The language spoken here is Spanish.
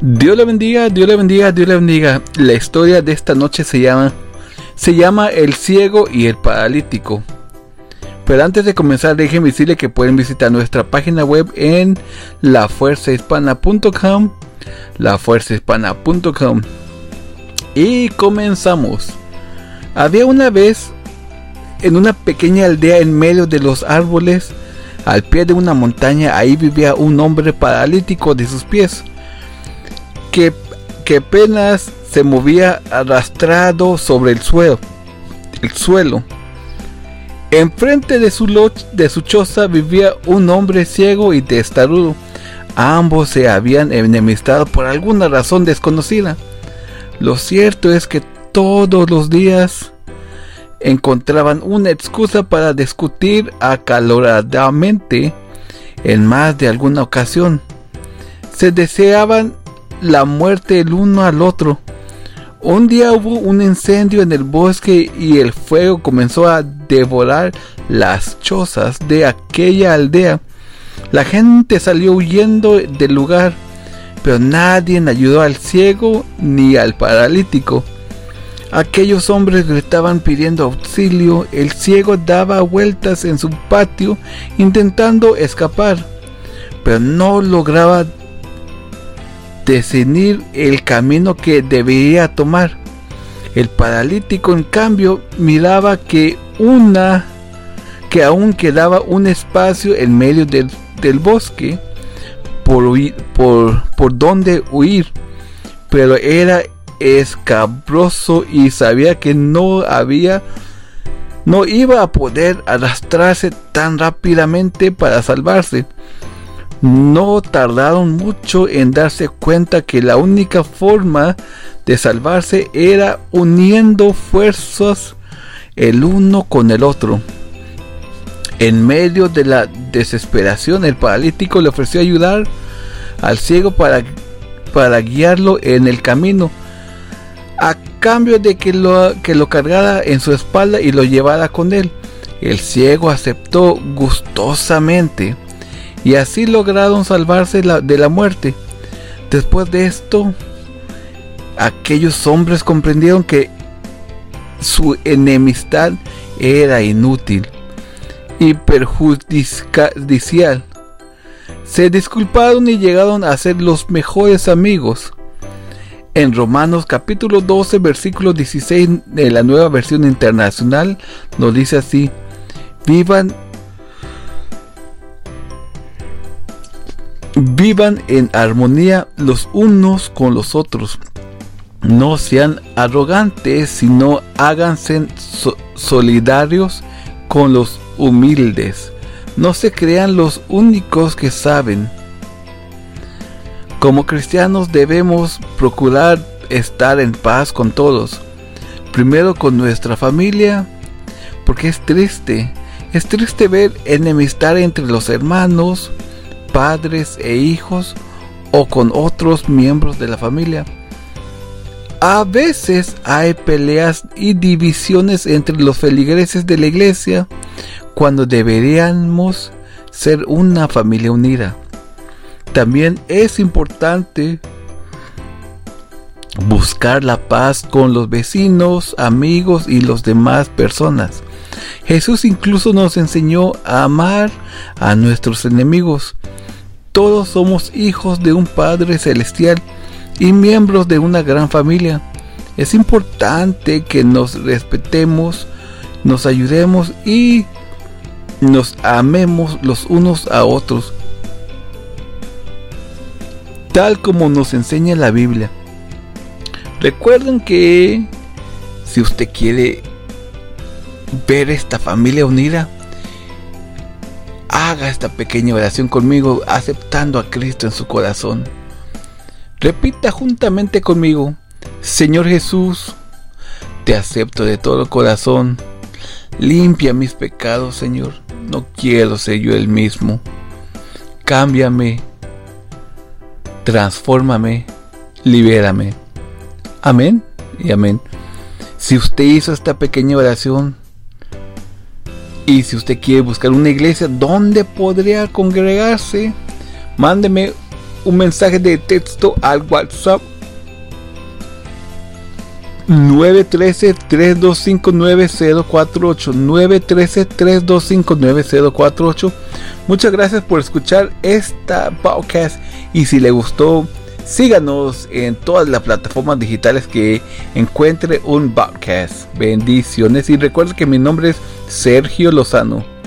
Dios le bendiga, Dios le bendiga, Dios le bendiga. La historia de esta noche se llama se llama El ciego y el paralítico. Pero antes de comenzar, déjenme decirle que pueden visitar nuestra página web en lafuerzahispana.com, lafuerzahispana.com. Y comenzamos. Había una vez en una pequeña aldea en medio de los árboles, al pie de una montaña, ahí vivía un hombre paralítico de sus pies que, apenas se movía arrastrado sobre el suelo. El suelo. Enfrente de su, de su choza vivía un hombre ciego y testarudo. Ambos se habían enemistado por alguna razón desconocida. Lo cierto es que todos los días encontraban una excusa para discutir acaloradamente en más de alguna ocasión. Se deseaban la muerte el uno al otro. Un día hubo un incendio en el bosque y el fuego comenzó a devorar las chozas de aquella aldea. La gente salió huyendo del lugar, pero nadie ayudó al ciego ni al paralítico. Aquellos hombres gritaban pidiendo auxilio, el ciego daba vueltas en su patio intentando escapar, pero no lograba definir el camino que debería tomar. El paralítico, en cambio, miraba que una que aún quedaba un espacio en medio del, bosque por, por, por donde huir, pero era escabroso y sabía que no había no iba a poder arrastrarse tan rápidamente para salvarse. No tardaron mucho en darse cuenta que la única forma de salvarse era uniendo fuerzas el uno con el otro. En medio de la desesperación, el paralítico le ofreció ayudar al ciego para, para guiarlo en el camino, a cambio de que lo, que lo cargara en su espalda y lo llevara con él. El ciego aceptó gustosamente y así lograron salvarse de la muerte. Después de esto, aquellos hombres comprendieron que su enemistad era inútil y perjudicial. Se disculparon y llegaron a ser los mejores amigos. En Romanos capítulo 12 versículo 16 de la nueva versión internacional nos dice así, vivan Vivan en armonía los unos con los otros. No sean arrogantes, sino háganse solidarios con los humildes. No se crean los únicos que saben. Como cristianos debemos procurar estar en paz con todos. Primero con nuestra familia, porque es triste. Es triste ver enemistar entre los hermanos, padres e hijos o con otros miembros de la familia. A veces hay peleas y divisiones entre los feligreses de la iglesia cuando deberíamos ser una familia unida. También es importante buscar la paz con los vecinos, amigos y los demás personas. Jesús incluso nos enseñó a amar a nuestros enemigos todos somos hijos de un Padre Celestial y miembros de una gran familia. Es importante que nos respetemos, nos ayudemos y nos amemos los unos a otros, tal como nos enseña la Biblia. Recuerden que si usted quiere ver esta familia unida, haga esta pequeña oración conmigo aceptando a Cristo en su corazón. Repita juntamente conmigo, Señor Jesús, te acepto de todo corazón. Limpia mis pecados, Señor. No quiero ser yo el mismo. Cámbiame. Transfórmame. Libérame. Amén y amén. Si usted hizo esta pequeña oración, y si usted quiere buscar una iglesia donde podría congregarse, mándeme un mensaje de texto al WhatsApp 913-325-9048 913-325-9048 Muchas gracias por escuchar esta podcast y si le gustó síganos en todas las plataformas digitales que encuentre un podcast. Bendiciones y recuerden que mi nombre es Sergio Lozano.